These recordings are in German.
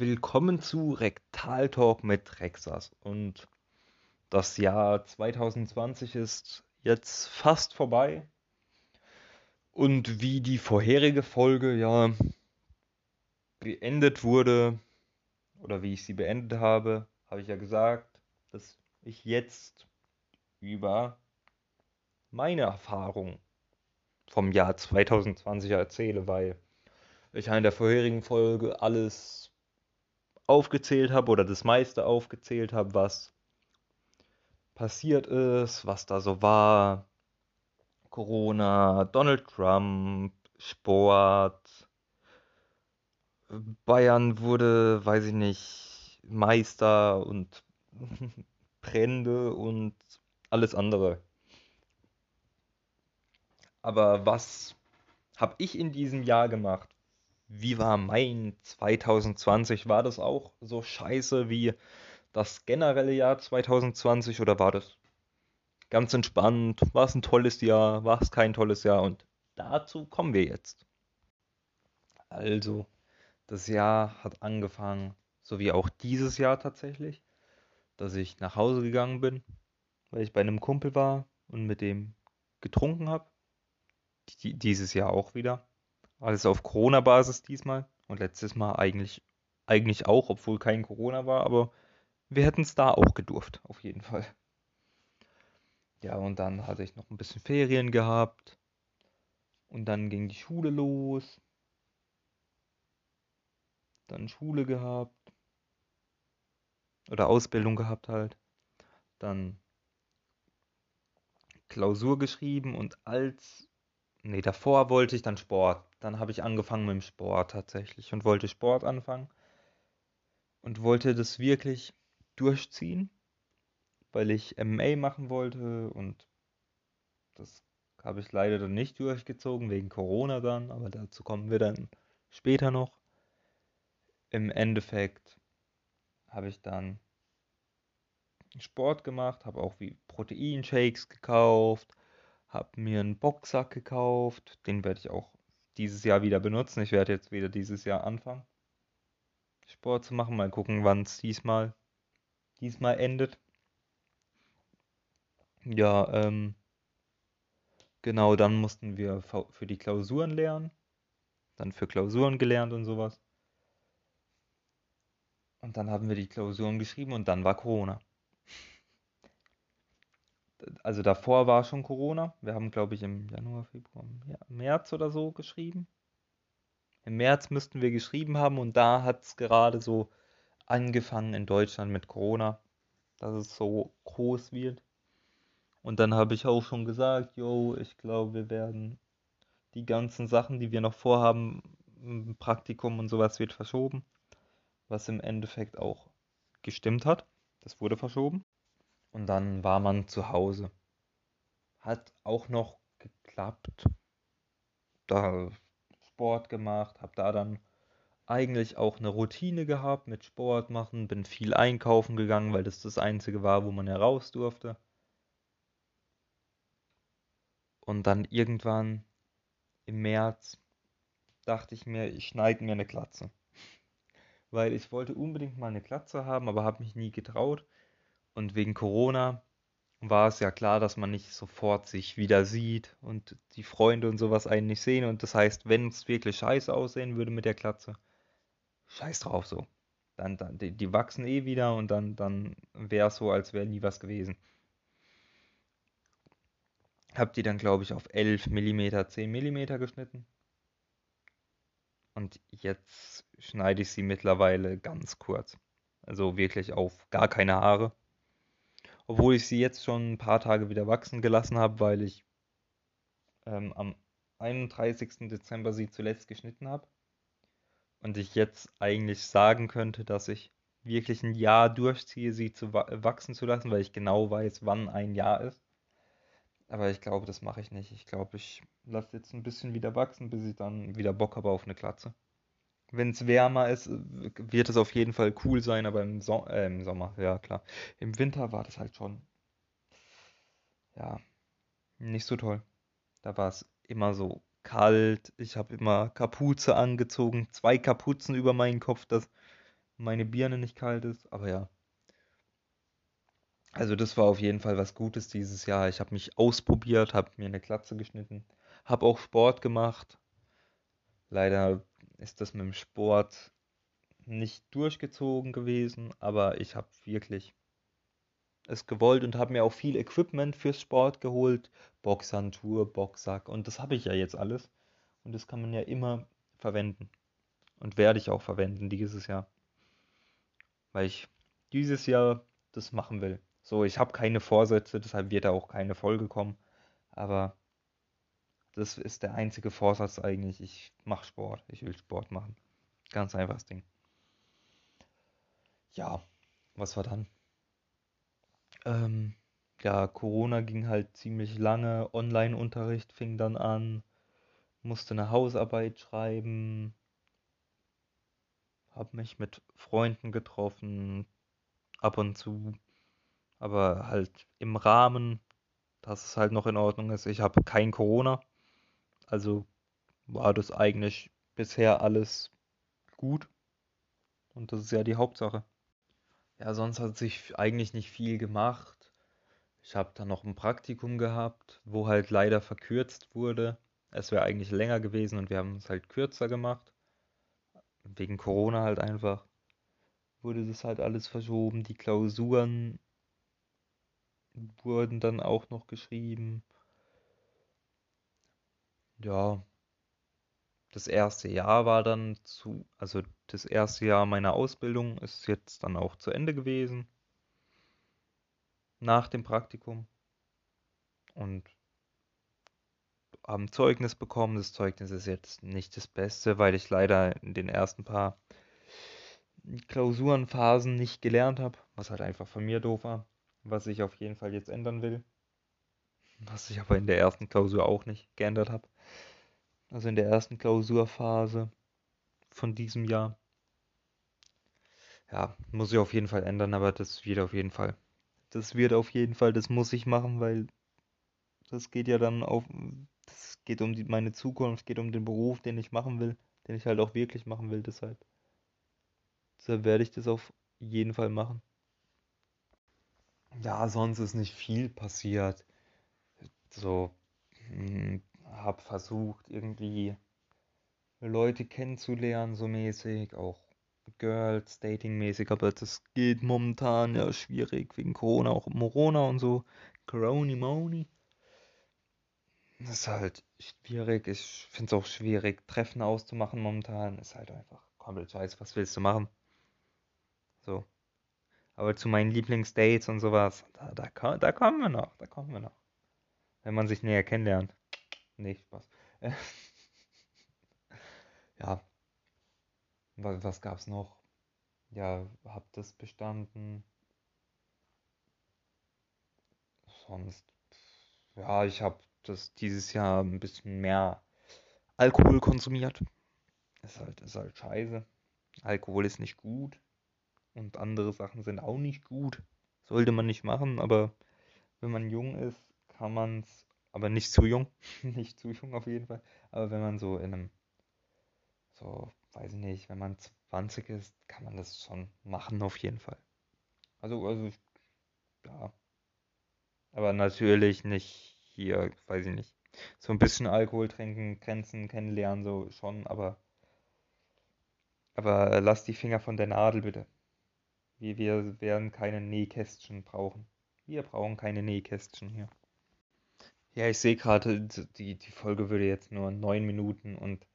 Willkommen zu Rektal Talk mit Rexas. Und das Jahr 2020 ist jetzt fast vorbei. Und wie die vorherige Folge ja beendet wurde, oder wie ich sie beendet habe, habe ich ja gesagt, dass ich jetzt über meine Erfahrung vom Jahr 2020 erzähle, weil ich in der vorherigen Folge alles aufgezählt habe oder das meiste aufgezählt habe, was passiert ist, was da so war. Corona, Donald Trump, Sport. Bayern wurde, weiß ich nicht, Meister und Brände und alles andere. Aber was habe ich in diesem Jahr gemacht? Wie war mein 2020? War das auch so scheiße wie das generelle Jahr 2020 oder war das ganz entspannt? War es ein tolles Jahr? War es kein tolles Jahr? Und dazu kommen wir jetzt. Also, das Jahr hat angefangen, so wie auch dieses Jahr tatsächlich, dass ich nach Hause gegangen bin, weil ich bei einem Kumpel war und mit dem getrunken habe. Dieses Jahr auch wieder. Alles auf Corona-Basis diesmal. Und letztes Mal eigentlich, eigentlich auch, obwohl kein Corona war, aber wir hätten es da auch gedurft, auf jeden Fall. Ja, und dann hatte ich noch ein bisschen Ferien gehabt. Und dann ging die Schule los. Dann Schule gehabt. Oder Ausbildung gehabt halt. Dann Klausur geschrieben und als Nee, davor wollte ich dann Sport. Dann habe ich angefangen mit dem Sport tatsächlich und wollte Sport anfangen. Und wollte das wirklich durchziehen, weil ich MMA machen wollte und das habe ich leider dann nicht durchgezogen, wegen Corona dann, aber dazu kommen wir dann später noch. Im Endeffekt habe ich dann Sport gemacht, habe auch wie Proteinshakes gekauft, habe mir einen Boxsack gekauft. Den werde ich auch dieses Jahr wieder benutzen. Ich werde jetzt wieder dieses Jahr anfangen, Sport zu machen. Mal gucken, wann es diesmal, diesmal endet. Ja, ähm, genau, dann mussten wir für die Klausuren lernen. Dann für Klausuren gelernt und sowas. Und dann haben wir die Klausuren geschrieben und dann war Corona also davor war schon Corona. Wir haben, glaube ich, im Januar, Februar, März oder so geschrieben. Im März müssten wir geschrieben haben und da hat es gerade so angefangen in Deutschland mit Corona, dass es so groß wird. Und dann habe ich auch schon gesagt, yo, ich glaube, wir werden die ganzen Sachen, die wir noch vorhaben, Praktikum und sowas wird verschoben. Was im Endeffekt auch gestimmt hat. Das wurde verschoben. Und dann war man zu Hause. Hat auch noch geklappt. Da Sport gemacht, hab da dann eigentlich auch eine Routine gehabt mit Sport machen, bin viel einkaufen gegangen, weil das das einzige war, wo man heraus durfte. Und dann irgendwann im März dachte ich mir, ich schneide mir eine Glatze. Weil ich wollte unbedingt mal eine Glatze haben, aber habe mich nie getraut. Und wegen Corona war es ja klar, dass man nicht sofort sich wieder sieht und die Freunde und sowas einen nicht sehen. Und das heißt, wenn es wirklich scheiße aussehen würde mit der Klatze, scheiß drauf so. Dann, dann die, die wachsen eh wieder und dann, dann wäre es so, als wäre nie was gewesen. Hab die dann, glaube ich, auf 11 mm, 10 mm geschnitten. Und jetzt schneide ich sie mittlerweile ganz kurz. Also wirklich auf gar keine Haare obwohl ich sie jetzt schon ein paar Tage wieder wachsen gelassen habe, weil ich ähm, am 31. Dezember sie zuletzt geschnitten habe. Und ich jetzt eigentlich sagen könnte, dass ich wirklich ein Jahr durchziehe, sie zu wachsen zu lassen, weil ich genau weiß, wann ein Jahr ist. Aber ich glaube, das mache ich nicht. Ich glaube, ich lasse jetzt ein bisschen wieder wachsen, bis ich dann wieder Bock habe auf eine Klatze wenn es wärmer ist, wird es auf jeden Fall cool sein, aber im, so äh, im Sommer, ja klar. Im Winter war das halt schon, ja, nicht so toll. Da war es immer so kalt. Ich habe immer Kapuze angezogen, zwei Kapuzen über meinen Kopf, dass meine Birne nicht kalt ist, aber ja. Also das war auf jeden Fall was Gutes dieses Jahr. Ich habe mich ausprobiert, habe mir eine Glatze geschnitten, habe auch Sport gemacht. Leider ist das mit dem Sport nicht durchgezogen gewesen, aber ich habe wirklich es gewollt und habe mir auch viel Equipment fürs Sport geholt. Boxhandschuhe, Boxsack und das habe ich ja jetzt alles. Und das kann man ja immer verwenden. Und werde ich auch verwenden dieses Jahr. Weil ich dieses Jahr das machen will. So, ich habe keine Vorsätze, deshalb wird da auch keine Folge kommen. Aber das ist der einzige Vorsatz eigentlich. Ich mache Sport. Ich will Sport machen. Ganz einfaches Ding. Ja, was war dann? Ähm, ja, Corona ging halt ziemlich lange. Online-Unterricht fing dann an. Musste eine Hausarbeit schreiben. Hab mich mit Freunden getroffen. Ab und zu. Aber halt im Rahmen, dass es halt noch in Ordnung ist. Ich habe kein Corona. Also war das eigentlich bisher alles gut. Und das ist ja die Hauptsache. Ja, sonst hat sich eigentlich nicht viel gemacht. Ich habe dann noch ein Praktikum gehabt, wo halt leider verkürzt wurde. Es wäre eigentlich länger gewesen und wir haben es halt kürzer gemacht. Wegen Corona halt einfach. Wurde das halt alles verschoben. Die Klausuren wurden dann auch noch geschrieben. Ja, das erste Jahr war dann zu, also das erste Jahr meiner Ausbildung ist jetzt dann auch zu Ende gewesen. Nach dem Praktikum. Und haben Zeugnis bekommen. Das Zeugnis ist jetzt nicht das Beste, weil ich leider in den ersten paar Klausurenphasen nicht gelernt habe, was halt einfach von mir doof war, was ich auf jeden Fall jetzt ändern will. Was ich aber in der ersten Klausur auch nicht geändert habe also in der ersten Klausurphase von diesem Jahr. Ja, muss ich auf jeden Fall ändern, aber das wird auf jeden Fall. Das wird auf jeden Fall, das muss ich machen, weil das geht ja dann auf, das geht um die, meine Zukunft, geht um den Beruf, den ich machen will, den ich halt auch wirklich machen will, deshalb. Deshalb werde ich das auf jeden Fall machen. Ja, sonst ist nicht viel passiert. So, hm, habe versucht, irgendwie Leute kennenzulernen, so mäßig, auch Girls, Dating-mäßig, aber das geht momentan ja schwierig wegen Corona, auch Morona und so. Corona Moni. Das ist halt schwierig. Ich finde es auch schwierig, Treffen auszumachen momentan. Ist halt einfach komplett scheiße. Was willst du machen? So. Aber zu meinen Lieblingsdates und sowas, da, da, da kommen wir noch. Da kommen wir noch. Wenn man sich näher kennenlernt. Nee, Spaß. ja. Was, was gab's noch? Ja, hab das bestanden. Sonst. Ja, ich habe das dieses Jahr ein bisschen mehr Alkohol konsumiert. Ist halt, ist halt scheiße. Alkohol ist nicht gut. Und andere Sachen sind auch nicht gut. Sollte man nicht machen, aber wenn man jung ist, kann man es aber nicht zu jung. nicht zu jung auf jeden Fall. Aber wenn man so in einem, so, weiß ich nicht, wenn man 20 ist, kann man das schon machen auf jeden Fall. Also, also, ja. Aber natürlich nicht hier, weiß ich nicht. So ein bisschen Alkohol trinken, Grenzen kennenlernen, so schon, aber. Aber lass die Finger von der Nadel bitte. Wir, wir werden keine Nähkästchen brauchen. Wir brauchen keine Nähkästchen hier. Ja, ich sehe gerade, die, die Folge würde jetzt nur 9 Minuten und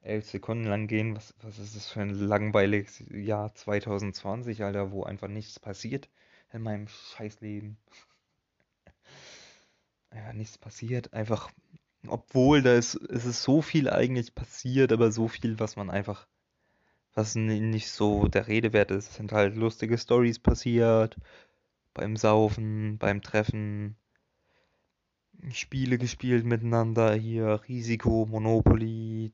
11 Sekunden lang gehen. Was, was ist das für ein langweiliges Jahr 2020, Alter, wo einfach nichts passiert in meinem Scheißleben. Ja, nichts passiert. Einfach, obwohl da ist, es ist so viel eigentlich passiert, aber so viel, was man einfach, was nicht so der Rede wert ist. Es sind halt lustige Stories passiert. Beim Saufen, beim Treffen Spiele gespielt miteinander, hier Risiko, Monopoly,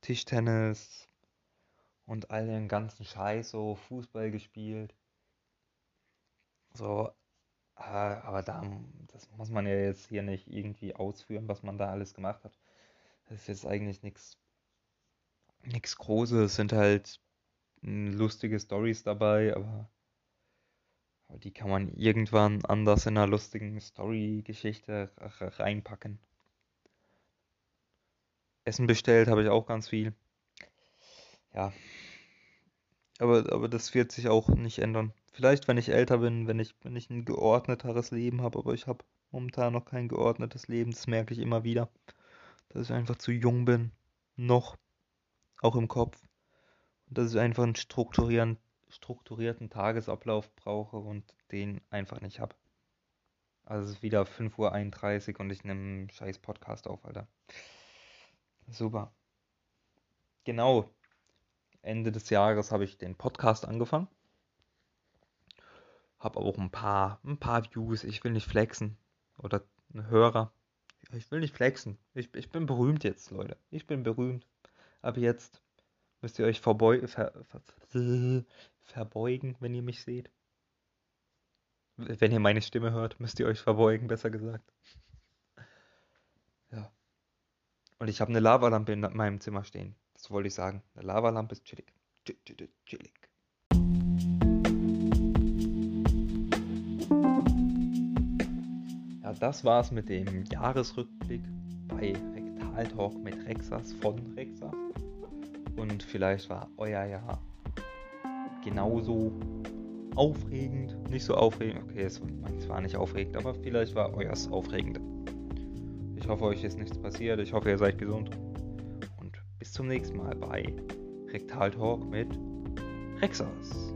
Tischtennis und all den ganzen Scheiß, so Fußball gespielt. So, äh, aber da, das muss man ja jetzt hier nicht irgendwie ausführen, was man da alles gemacht hat. Das ist jetzt eigentlich nichts nichts Großes, es sind halt lustige Stories dabei, aber die kann man irgendwann anders in einer lustigen Story-Geschichte reinpacken. Essen bestellt habe ich auch ganz viel. Ja. Aber, aber das wird sich auch nicht ändern. Vielleicht, wenn ich älter bin, wenn ich, wenn ich ein geordneteres Leben habe, aber ich habe momentan noch kein geordnetes Leben, das merke ich immer wieder. Dass ich einfach zu jung bin. Noch. Auch im Kopf. Und dass ich einfach einen strukturieren, strukturierten Tagesablauf brauche und den einfach nicht habe. Also es ist wieder 5.31 Uhr und ich nehme einen scheiß Podcast auf, Alter. Super. Genau. Ende des Jahres habe ich den Podcast angefangen. Habe auch ein paar, ein paar Views. Ich will nicht flexen. Oder Hörer. Ich will nicht flexen. Ich, ich bin berühmt jetzt, Leute. Ich bin berühmt. Aber jetzt müsst ihr euch verbeu ver ver verbeugen, wenn ihr mich seht. Wenn ihr meine Stimme hört, müsst ihr euch verbeugen, besser gesagt. Ja. Und ich habe eine Lavalampe in meinem Zimmer stehen. Das wollte ich sagen. Eine Lavalampe ist chillig. Chillig. Ja, das war's mit dem Jahresrückblick bei Rektal Talk mit Rexas von Rexas. Und vielleicht war euer Jahr genauso aufregend. Nicht so aufregend. Okay, es war nicht aufregend, aber vielleicht war euers aufregend. Ich hoffe, euch ist nichts passiert. Ich hoffe, ihr seid gesund. Und bis zum nächsten Mal bei Rektal Talk mit Rexas.